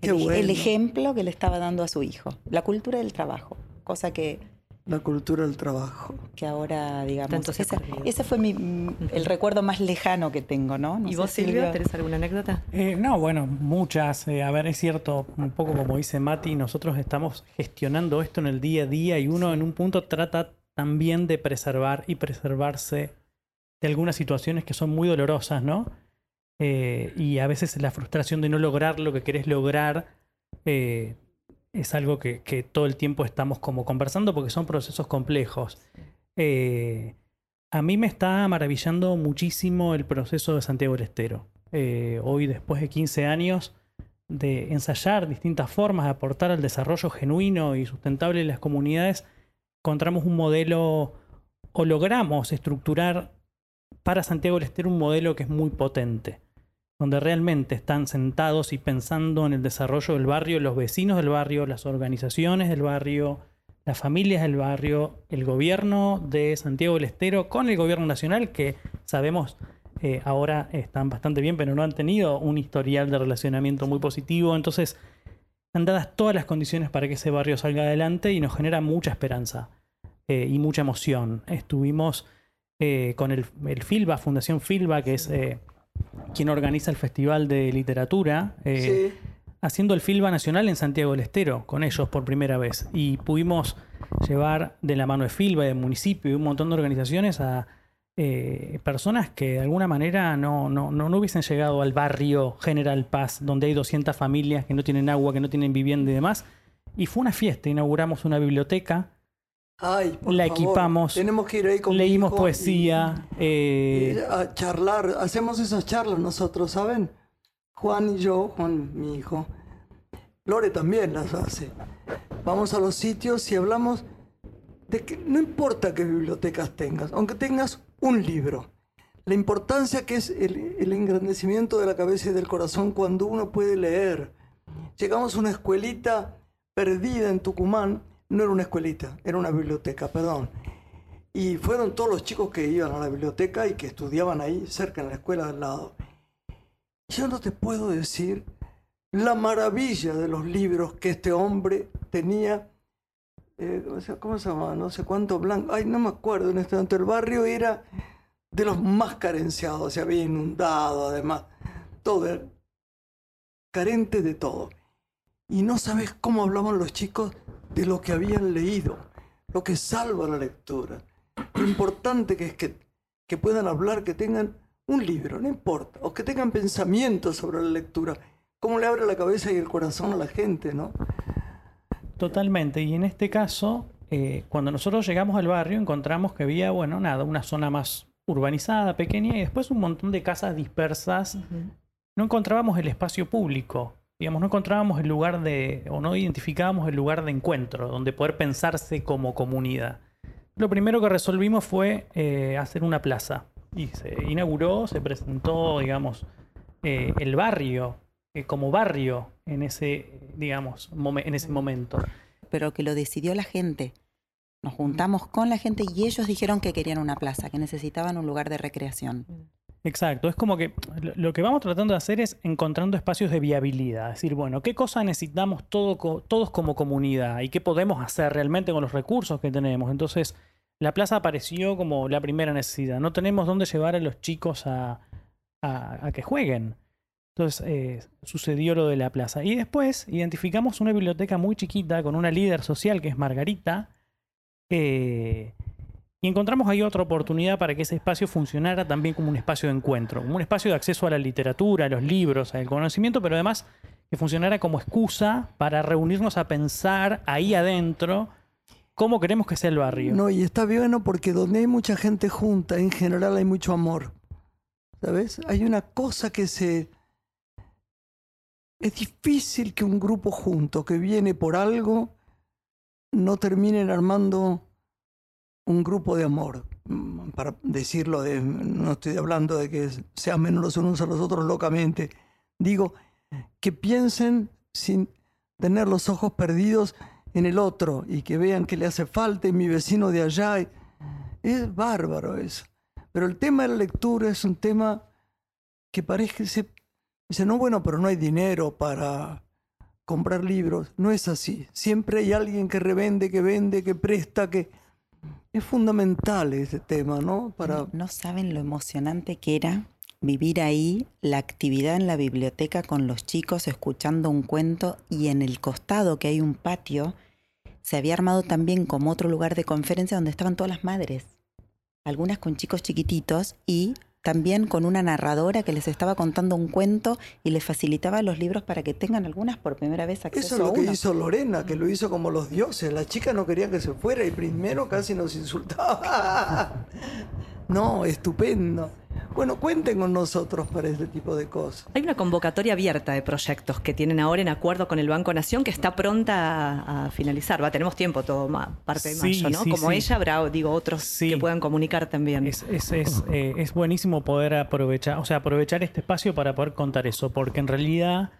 Qué el, bueno. el ejemplo que le estaba dando a su hijo, la cultura del trabajo, cosa que, La cultura del trabajo. que ahora, digamos, ese, ese fue mi, el recuerdo más lejano que tengo, ¿no? No ¿Y sé, vos, Silvio, tenés alguna anécdota? Eh, no, bueno, muchas. Eh, a ver, es cierto, un poco como dice Mati, nosotros estamos gestionando esto en el día a día y uno en un punto trata también de preservar y preservarse de algunas situaciones que son muy dolorosas, ¿no? Eh, y a veces la frustración de no lograr lo que querés lograr eh, es algo que, todo el tiempo estamos como conversando porque son procesos complejos. Eh, a mí me está maravillando muchísimo el proceso de Santiago del Estero. Eh, hoy, después de 15 años de ensayar distintas formas de aportar al desarrollo genuino y sustentable de las comunidades, encontramos un modelo o logramos estructurar para Santiago del Estero un modelo que es muy potente, donde realmente están sentados y pensando en el desarrollo del barrio, los vecinos del barrio, las organizaciones del barrio, las familias del barrio, el gobierno de Santiago del Estero con el gobierno nacional, que sabemos eh, ahora están bastante bien, pero no han tenido un historial de relacionamiento muy positivo. Entonces, han dadas todas las condiciones para que ese barrio salga adelante y nos genera mucha esperanza eh, y mucha emoción. Estuvimos eh, con el, el FILBA, Fundación FILBA, que es quien organiza el Festival de Literatura. eh, sí. haciendo el FILBA Nacional en Santiago del Estero, con ellos por primera vez. Y pudimos llevar de la mano de FILBA, del municipio y un montón de organizaciones a eh, personas que de alguna manera no, no, no, no hubiesen llegado al barrio General Paz, donde hay 200 familias que no tienen agua, que no tienen vivienda y demás. Y fue una fiesta, inauguramos una biblioteca, Ay, por la favor, equipamos, Tenemos que ir ahí con leímos poesía. y- eh, y a charlar. Hacemos esas charlas nosotros, ¿saben? Juan y yo, Juan, mi hijo. Lore también las hace. Vamos a los sitios y hablamos de que no importa qué bibliotecas tengas, aunque tengas un libro. La importancia que es el, el engrandecimiento de la cabeza y del corazón cuando uno puede leer. Llegamos a una escuelita perdida en Tucumán, no era una escuelita, era una biblioteca, perdón. Y fueron todos los chicos que iban a la biblioteca y que estudiaban ahí, cerca en la escuela al lado. Yo no te puedo decir la maravilla de los libros que este hombre tenía. eh, ¿Cómo se llama? No sé cuánto blanco. Ay, no me acuerdo en este momento. El barrio era de los más carenciados, se había inundado, además. Todo era carente de todo. Y no sabes cómo hablaban los chicos de lo que habían leído, lo que salva la lectura. Lo importante que es que, que puedan hablar, que tengan un libro, no importa, o que tengan pensamientos sobre la lectura. Cómo le abre la cabeza y el corazón a la gente, ¿no? Totalmente. Y en este caso, eh, cuando nosotros llegamos al barrio, encontramos que había, bueno, nada, una zona más urbanizada, pequeña, y después un montón de casas dispersas. No encontrábamos el espacio público. Digamos, no encontrábamos el lugar de, o no identificábamos el lugar de encuentro, donde poder pensarse como comunidad. Lo primero que resolvimos fue eh, hacer una plaza. Y se inauguró, se presentó, digamos, eh, el barrio, eh, como barrio en ese, digamos, en ese momento. pero que lo decidió la gente. Nos juntamos con la gente y ellos dijeron que querían una plaza, que necesitaban un lugar de recreación. Exacto, es como que lo- que vamos tratando de hacer es encontrando espacios de viabilidad, es decir, bueno, ¿qué cosas necesitamos todos como comunidad y qué podemos hacer realmente con los recursos que tenemos? Entonces, la plaza apareció como la primera necesidad, no tenemos dónde llevar a los chicos a, que jueguen. Entonces, eh, sucedió lo de la plaza. Y después identificamos una biblioteca muy chiquita con una líder social que es Margarita. Y encontramos ahí otra oportunidad para que ese espacio funcionara también como un espacio de encuentro, como un espacio de acceso a la literatura, a los libros, al conocimiento, pero además que funcionara como excusa para reunirnos a pensar ahí adentro cómo queremos que sea el barrio. No, y está bueno porque donde hay mucha gente junta, en general hay mucho amor. ¿Sabes? Hay una cosa que se... Es difícil que un grupo junto que viene por algo no terminen armando un grupo de amor. Mm, Para decirlo, de, no estoy hablando de que se amen los unos a los otros locamente. Digo, que piensen sin tener los ojos perdidos en el otro y que vean que le hace falta y mi vecino de allá. Es bárbaro eso. Pero el tema de la lectura es un tema que parece se... Dice, no, bueno, pero no hay dinero para comprar libros. No es así. Siempre hay alguien que revende, que vende, que presta, que... Es fundamental ese tema, ¿no? Para... No saben lo emocionante que era vivir ahí, la actividad en la biblioteca con los chicos escuchando un cuento y en el costado que hay un patio, se había armado también como otro lugar de conferencia donde estaban todas las madres, algunas con chicos chiquititos y también con una narradora que les estaba contando un cuento y les facilitaba los libros para que tengan algunas por primera vez acceso Eso es a lo que hizo Lorena, que lo hizo como los dioses. La chica no quería que se fuera y primero casi nos insultaba. No, estupendo. Bueno, cuenten con nosotros para este tipo de cosas. Hay una convocatoria abierta de proyectos que tienen ahora en acuerdo con el Banco Nación que está pronta a, a finalizar. Va, tenemos tiempo todo ma- parte de Sí, mayo, ¿no? sí, Como sí. ella, habrá, digo, otros Sí. que puedan comunicar también. Es, es, es, eh, es buenísimo poder aprovechar, o sea, aprovechar este espacio para poder contar eso, porque en realidad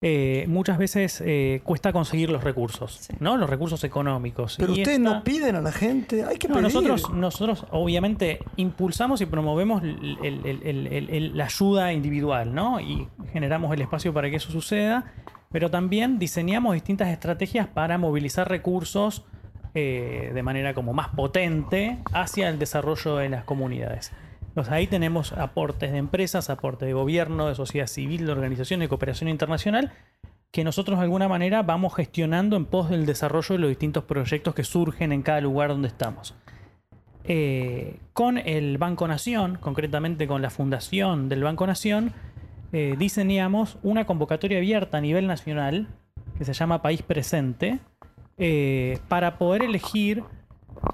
eh, muchas veces eh, cuesta conseguir los recursos, ¿no? Los recursos económicos. Pero Y ustedes esta- no piden a la gente, hay que No, pedir. nosotros, nosotros obviamente impulsamos y promovemos el- el- el- el- el- el- la ayuda individual, ¿no? Y generamos el espacio para que eso suceda, pero también diseñamos distintas estrategias para movilizar recursos eh, de manera como más potente hacia el desarrollo de las comunidades. Ahí tenemos aportes de empresas, aportes de gobierno, de sociedad civil, de organizaciones de cooperación internacional, que nosotros de alguna manera vamos gestionando en pos del desarrollo de los distintos proyectos que surgen en cada lugar donde estamos. Eh, con el Banco Nación, concretamente con la fundación del Banco Nación, eh, diseñamos una convocatoria abierta a nivel nacional que se llama País Presente eh, para poder elegir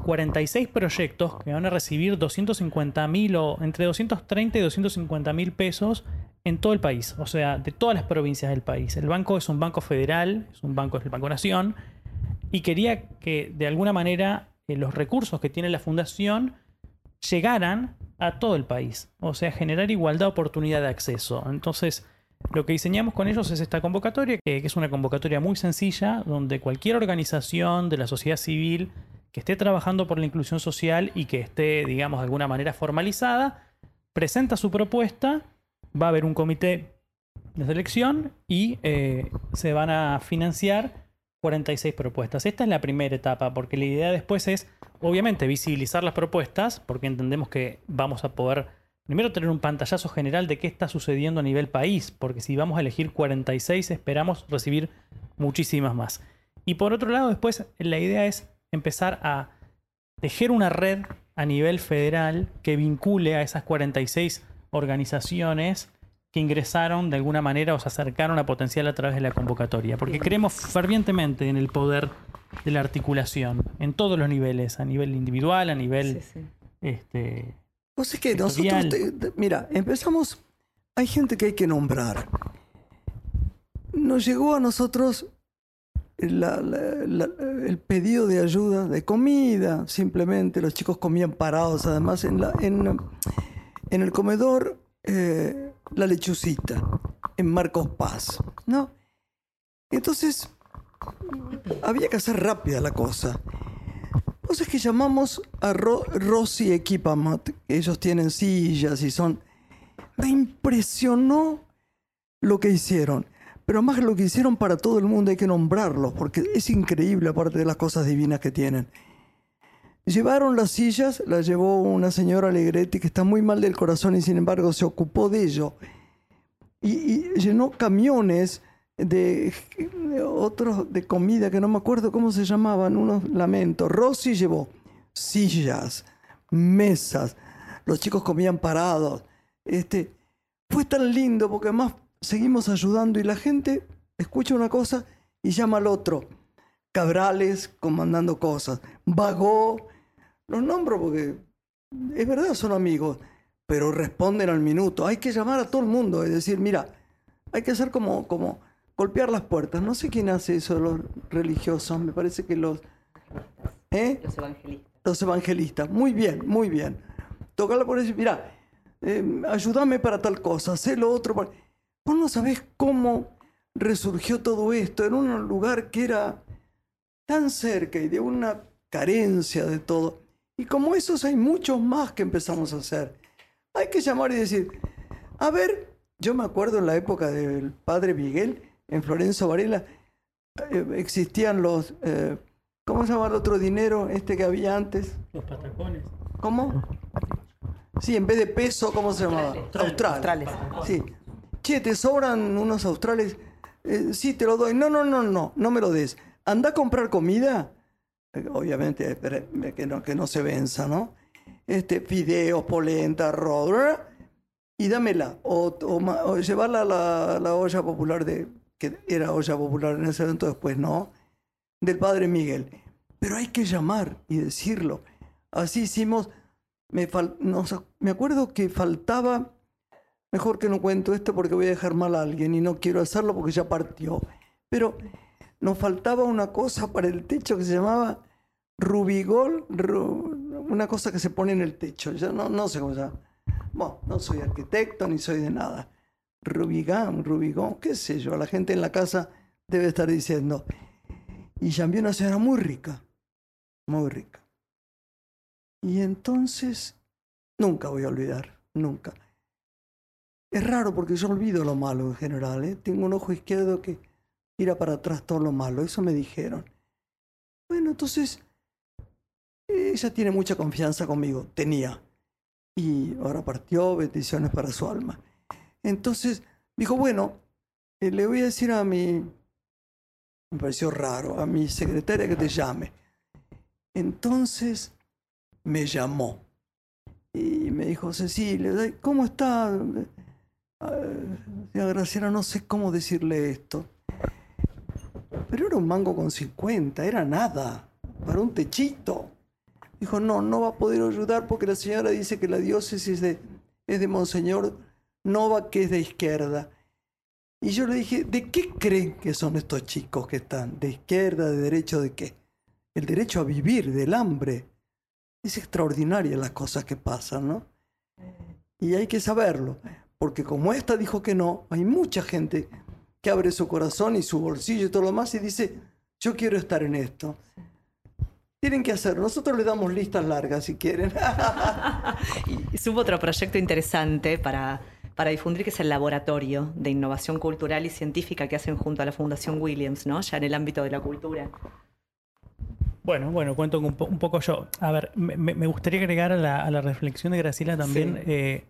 46 proyectos que van a recibir 250 mil o entre 230 y 250 mil pesos en todo el país, o sea, de todas las provincias del país. El banco es un banco federal, es un banco, es el Banco Nación, y quería que de alguna manera los recursos que tiene la fundación llegaran a todo el país, o sea, generar igualdad de oportunidad de acceso. Entonces, lo que diseñamos con ellos es esta convocatoria, que es una convocatoria muy sencilla, donde cualquier organización de la sociedad civil que esté trabajando por la inclusión social y que esté, digamos, de alguna manera formalizada, presenta su propuesta, va a haber un comité de selección y eh, se van a financiar 46 propuestas. Esta es la primera etapa, porque la idea después es, obviamente, visibilizar las propuestas, porque entendemos que vamos a poder, primero, tener un pantallazo general de qué está sucediendo a nivel país, porque si vamos a elegir 46, esperamos recibir muchísimas más. Y por otro lado, después, la idea es empezar a tejer una red a nivel federal que vincule a esas 46 organizaciones que ingresaron de alguna manera o se acercaron a potencial a través de la convocatoria, porque creemos fervientemente en el poder de la articulación en todos los niveles, a nivel individual, a nivel Sí, sí. este, sea que nosotros, Sectorial. te- te- mira, empezamos, hay gente que hay que nombrar. Nos llegó a nosotros la- la- la- el pedido de ayuda, de comida, simplemente los chicos comían parados, además en, en, en el comedor eh, la lechucita, en Marcos Paz, ¿no? Entonces, había que hacer rápida la cosa. Entonces que llamamos a Ro- Rossi Equipament, ellos tienen sillas y son... Me impresionó lo que hicieron, pero más lo que hicieron para todo el mundo hay que nombrarlos, porque es increíble aparte de las cosas divinas que tienen. Llevaron las sillas, las llevó una señora Alegretti que está muy mal del corazón y sin embargo se ocupó de ello. Y, y llenó camiones de, de otros de comida que no me acuerdo cómo se llamaban, unos lamentos. Rossi llevó sillas, mesas, los chicos comían parados. Este, fue tan lindo porque además seguimos ayudando y la gente escucha una cosa y llama al otro. Cabrales comandando cosas, Vagó, los nombro porque es verdad, son amigos, pero responden al minuto. Hay que llamar a todo el mundo, es decir, mira, hay que hacer como, como golpear las puertas. No sé quién hace eso, los religiosos, me parece que los... ¿Eh? Los evangelistas. Los evangelistas. Muy bien, muy bien. Tocarla por decir, mira, eh, ayúdame para tal cosa, hacé lo otro. para-". Vos no sabés cómo resurgió todo esto en un lugar que era tan cerca y de una carencia de todo. Y como esos hay muchos más que empezamos a hacer. Hay que llamar y decir, a ver, yo me acuerdo en la época del padre Miguel, en Florencio Varela, eh, existían los, eh, ¿cómo se llama el otro dinero este que había antes? los patacones. ¿Cómo? Sí, en vez de peso, ¿cómo se llamaba? Austral. Australes. Sí. Che, ¿te sobran unos australes? Eh, sí, te lo doy. No, no, no, no, no me lo des. Anda a comprar comida. Obviamente, que no, que no se venza, ¿no? Este, fideos, polenta, arroz, y dámela. O, o o llevarla a la, la olla popular de, que era olla popular en ese evento después, ¿no? Del padre Miguel. Pero hay que llamar y decirlo. Así hicimos. Me, fal- nos- me acuerdo que faltaba. Mejor que no cuento esto porque voy a dejar mal a alguien y no quiero hacerlo porque ya partió. Pero nos faltaba una cosa para el techo que se llamaba rubigol, ru- una cosa que se pone en el techo. Ya no, no sé cómo se llama. Bueno, no soy arquitecto ni soy de nada. Rubigán, Rubigón, qué sé yo. La gente en la casa debe estar diciendo. Y llamé una señora muy rica, muy rica. Y entonces, nunca voy a olvidar, nunca. Es raro porque yo olvido lo malo en general. ¿eh? Tengo un ojo izquierdo que tira para atrás todo lo malo. Eso me dijeron. Bueno, entonces, ella tiene mucha confianza conmigo. Tenía. Y ahora partió, bendiciones para su alma. Entonces, dijo, bueno, eh, le voy a decir a mi, me pareció raro, a mi secretaria que te llame. Entonces, me llamó. Y me dijo, Cecilia, ¿cómo está? Señora Graciela, no sé cómo decirle esto. Pero era un mango con 50, era nada, para un techito. Dijo, no, no va a poder ayudar porque la señora dice que la diócesis es de Monseñor Nova, que es de izquierda. Y yo le dije, ¿de qué creen que son estos chicos que están? ¿De izquierda, de derecho, de qué? El derecho a vivir, del hambre. Es extraordinaria las cosas que pasan, ¿no? Y hay que saberlo, porque como esta dijo que no, hay mucha gente que abre su corazón y su bolsillo y todo lo más y dice, yo quiero estar en esto. Tienen que hacerlo. Nosotros le damos listas largas si quieren. Y subo otro proyecto interesante para, para difundir, que es el laboratorio de innovación cultural y científica que hacen junto a la Fundación Williams, ¿no? Ya en el ámbito de la cultura. Bueno, bueno, cuento un, po- un poco yo. A ver, me, me- me gustaría agregar a la, a la reflexión de Graciela también Sí. eh,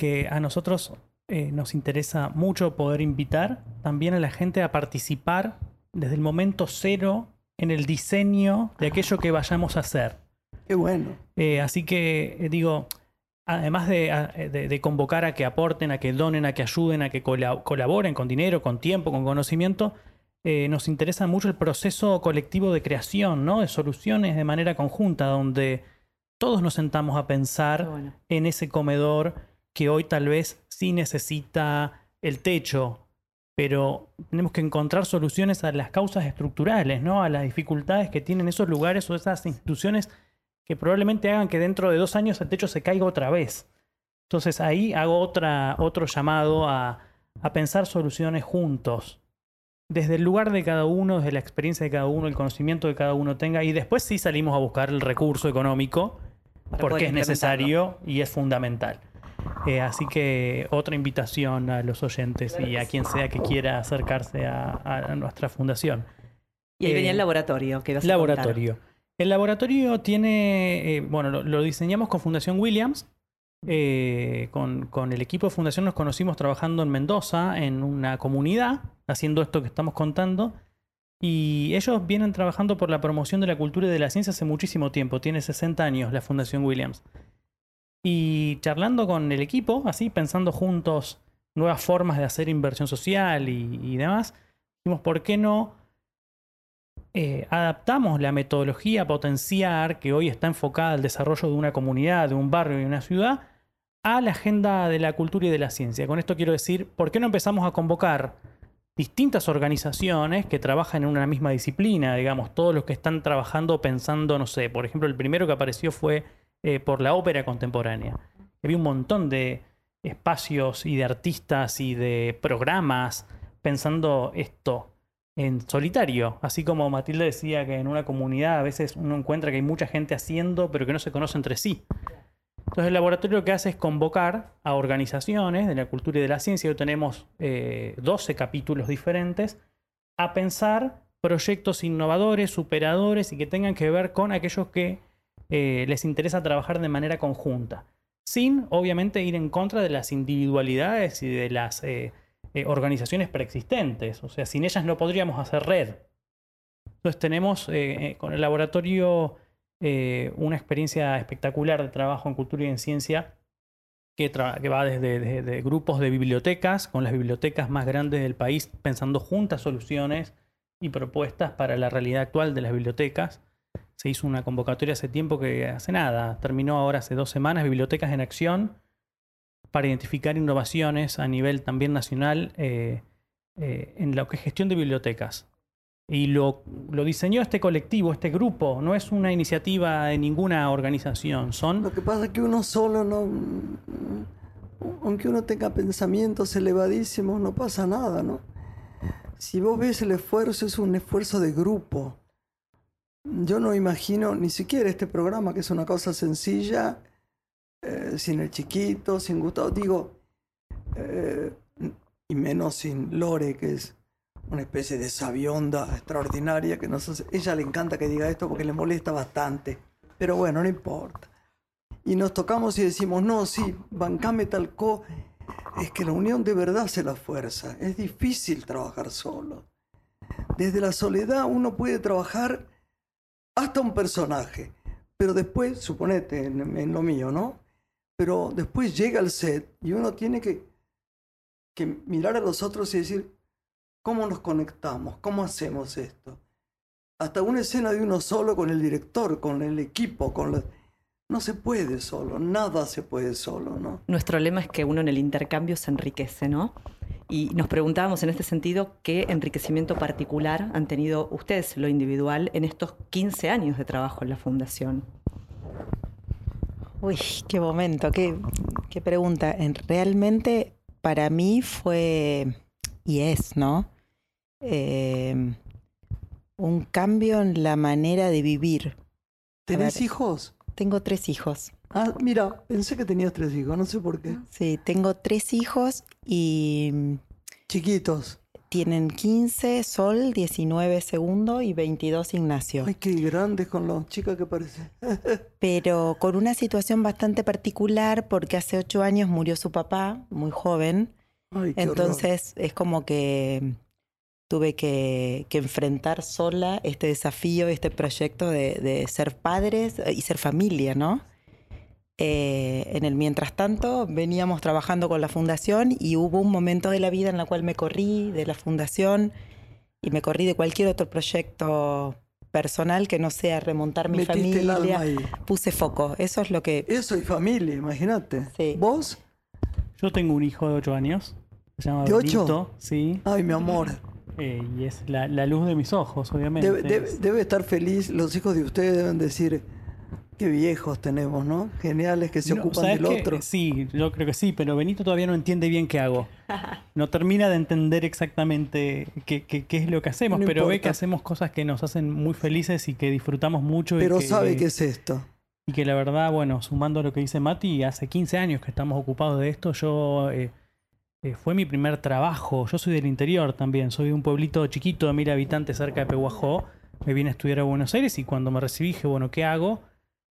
que a nosotros eh, nos interesa mucho poder invitar también a la gente a participar desde el momento cero en el diseño de aquello que vayamos a hacer. Qué bueno. Eh, así que eh, digo, además de, a- de- de convocar a que aporten, a que donen, a que ayuden, a que cola- colaboren con dinero, con tiempo, con conocimiento, eh, nos interesa mucho el proceso colectivo de creación, ¿no? De soluciones de manera conjunta, donde todos nos sentamos a pensar bueno. en ese comedor que hoy tal vez sí necesita el techo, pero tenemos que encontrar soluciones a las causas estructurales, ¿no? A las dificultades que tienen esos lugares o esas instituciones que probablemente hagan que dentro de dos años el techo se caiga otra vez. Entonces ahí hago otra, otro llamado a, a pensar soluciones juntos. Desde el lugar de cada uno, desde la experiencia de cada uno, el conocimiento que cada uno tenga, y después sí salimos a buscar el recurso económico, Para porque es necesario y es fundamental. Eh, así que otra invitación a los oyentes y a quien sea que quiera acercarse a, a nuestra fundación. Y ahí Eh, venía el laboratorio que a contar. Laboratorio. El laboratorio tiene, eh, bueno, lo, lo diseñamos con Fundación Williams. eh, con, con el equipo de Fundación nos conocimos trabajando en Mendoza, en una comunidad, haciendo esto que estamos contando. Y ellos vienen trabajando por la promoción de la cultura y de la ciencia hace muchísimo tiempo. Tiene 60 años la Fundación Williams. Y charlando con el equipo, así pensando juntos nuevas formas de hacer inversión social y, demás, dijimos, ¿por qué no eh, adaptamos la metodología potenciar que hoy está enfocada al desarrollo de una comunidad, de un barrio y de una ciudad, a la agenda de la cultura y de la ciencia? Con esto quiero decir, ¿por qué no empezamos a convocar distintas organizaciones que trabajan en una misma disciplina, digamos, todos los que están trabajando pensando, no sé, por ejemplo, el primero que apareció fue eh, por la ópera contemporánea. Había un montón de espacios y de artistas y de programas pensando esto en solitario, así como Matilde decía que en una comunidad a veces uno encuentra que hay mucha gente haciendo, pero que no se conoce entre sí. Entonces el laboratorio lo que hace es convocar a organizaciones de la cultura y de la ciencia, hoy tenemos eh, 12 capítulos diferentes, a pensar proyectos innovadores, superadores y que tengan que ver con aquellos que eh, les interesa trabajar de manera conjunta, sin obviamente ir en contra de las individualidades y de las eh, eh, organizaciones preexistentes, o sea, sin ellas no podríamos hacer red. Entonces tenemos con el laboratorio una experiencia espectacular de trabajo en cultura y en ciencia que, va desde, desde- de grupos de bibliotecas, con las bibliotecas más grandes del país, pensando juntas soluciones y propuestas para la realidad actual de las bibliotecas. Se hizo una convocatoria hace tiempo que hace nada, terminó ahora hace dos semanas, Bibliotecas en Acción, para identificar innovaciones a nivel también nacional eh, eh, en lo que es gestión de bibliotecas. Y lo, diseñó este colectivo, este grupo, no es una iniciativa de ninguna organización, son Lo que pasa es que uno solo no. Aunque uno tenga pensamientos elevadísimos, no pasa nada, ¿no? Si vos ves el esfuerzo, es un esfuerzo de grupo. Yo no imagino ni siquiera este programa, que es una cosa sencilla, eh, sin el chiquito, sin Gustavo, digo, eh, y menos sin Lore, que es una especie de sabionda extraordinaria que nos hace- ella le encanta que diga esto porque le molesta bastante, pero bueno, no importa. Y nos tocamos y decimos, no, sí, bancame tal co. Es que la unión de verdad hace la fuerza. Es difícil trabajar solo. Desde la soledad uno puede trabajar hasta un personaje, pero después, suponete, en, lo mío, ¿no? Pero después llega el set y uno tiene que, que mirar a los otros y decir, ¿cómo nos conectamos? ¿Cómo hacemos esto? Hasta una escena de uno solo con el director, con el equipo, con los... no se puede solo, nada se puede solo, ¿no? Nuestro lema es que uno en el intercambio se enriquece, ¿no? Y nos preguntábamos en este sentido qué enriquecimiento particular han tenido ustedes, lo individual, en estos 15 años de trabajo en la Fundación. Uy, qué momento, qué, qué pregunta. En, realmente para mí fue, y es, ¿no? Eh, un cambio en la manera de vivir. ¿Tenés hijos? Tengo tres hijos. Ah, mira, pensé que tenías tres hijos, no sé por qué. Sí, tengo tres hijos y mm, Chiquitos. tienen 15 Sol, 19 Segundo y 22 Ignacio. Ay, qué grandes con los chicas que parece. Pero con una situación bastante particular porque hace ocho años murió su papá, muy joven. Ay, qué horror. Entonces es como que tuve que, que enfrentar sola este desafío, este proyecto de, de ser padres eh, y ser familia, ¿no? Eh, en el mientras tanto veníamos trabajando con la fundación y hubo un momento de la vida en el cual me corrí de la fundación y me corrí de cualquier otro proyecto personal que no sea remontar mi Metiste el familia. alma ahí. Puse foco, eso es lo que... Eso y familia, imagínate. Sí. ¿Vos? Yo tengo un hijo de 8 años. Se llama ¿De sí. Ay, mi amor. Eh, y es la, la luz de mis ojos, obviamente. Debe, debe- debe estar feliz. Los hijos de ustedes deben decir, qué viejos tenemos, ¿no? Geniales que se No, ocupan ¿sabes del qué? otro. Sí, yo creo que sí, pero Benito todavía no entiende bien qué hago. No termina de entender exactamente qué, qué- qué es lo que hacemos, No pero ve que hacemos cosas que nos hacen muy felices y que disfrutamos mucho. y Pero que, sabe qué es esto. Y que la verdad, bueno, sumando lo que dice Mati, hace 15 años que estamos ocupados de esto, yo... eh, eh, fue mi primer trabajo. Yo soy del interior también. Soy de un pueblito chiquito de mil habitantes cerca de Pehuajó. Me vine a estudiar a Buenos Aires y cuando me recibí dije, bueno, ¿qué hago?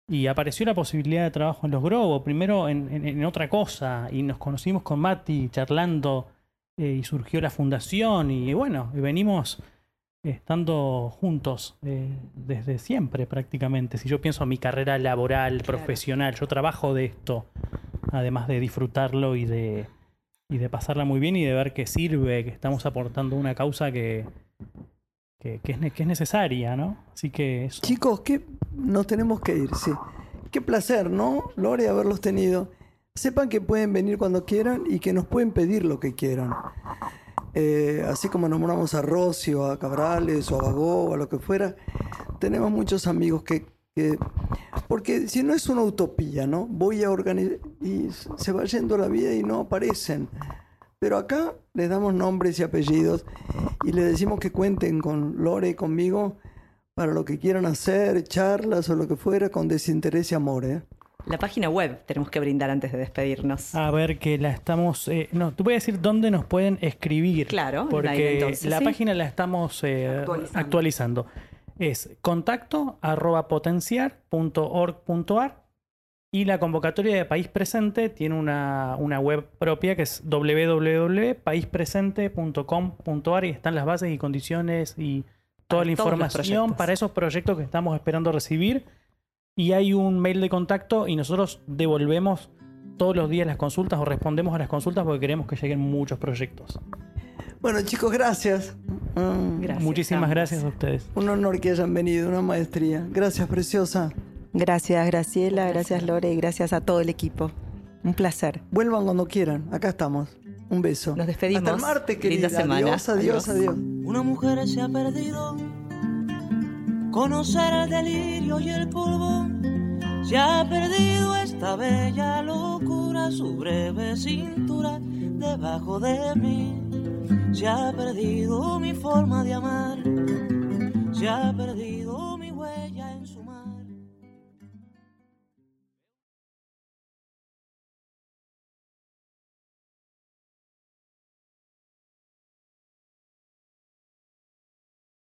Y apareció la posibilidad de trabajo en Los Grobos, primero en, en- en otra cosa. Y nos conocimos con Mati charlando eh, y surgió la fundación. Y bueno, y venimos estando juntos eh, desde siempre prácticamente. Si yo pienso en mi carrera laboral, profesional, yo trabajo de esto, además de disfrutarlo y de, y de pasarla muy bien y de ver que sirve, que estamos aportando una causa que, que, que es, necesaria, ¿no? Así que eso. Chicos, que nos tenemos que ir, sí. Qué placer, ¿no? Lore, haberlos tenido. Sepan que pueden venir cuando quieran y que nos pueden pedir lo que quieran. Eh, así como nombramos a Rossi o a Cabrales o a Bagó o a lo que fuera, tenemos muchos amigos que, que- Porque si no es una utopía, ¿no? Voy a organizar y se va yendo la vida y no aparecen. Pero acá les damos nombres y apellidos y les decimos que cuenten con Lore y conmigo para lo que quieran hacer, charlas o lo que fuera, con desinterés y amor. ¿eh? La página web tenemos que brindar antes de despedirnos. A ver, que la estamos. eh, no, te voy a decir dónde nos pueden escribir. Claro, Porque entonces, la sí. página la estamos eh, Actualizando. actualizando. Es contacto arroba potenciar.org.ar y la convocatoria de País Presente tiene una, una web propia que es www.paispresente.com.ar y están las bases y condiciones y toda Para la información para esos proyectos que estamos esperando recibir. Y hay un mail de contacto y nosotros devolvemos todos los días las consultas o respondemos a las consultas porque queremos que lleguen muchos proyectos. Bueno, chicos, gracias. Mm, Gracias, Muchísimas gracias a ustedes. un honor que hayan venido, una maestría. Gracias, preciosa. Gracias Graciela, gracias Lore y gracias a todo el equipo. Un placer. Vuelvan cuando quieran. Acá estamos. Un beso. Nos despedimos. Hasta el martes, Linda querida. semana. Adiós, adiós, Adiós. adiós. Una mujer se ha perdido. Conocer el delirio y el polvo. Se ha perdido esta bella locura, su breve cintura debajo de mí. Se ha perdido mi forma de amar. Se ha perdido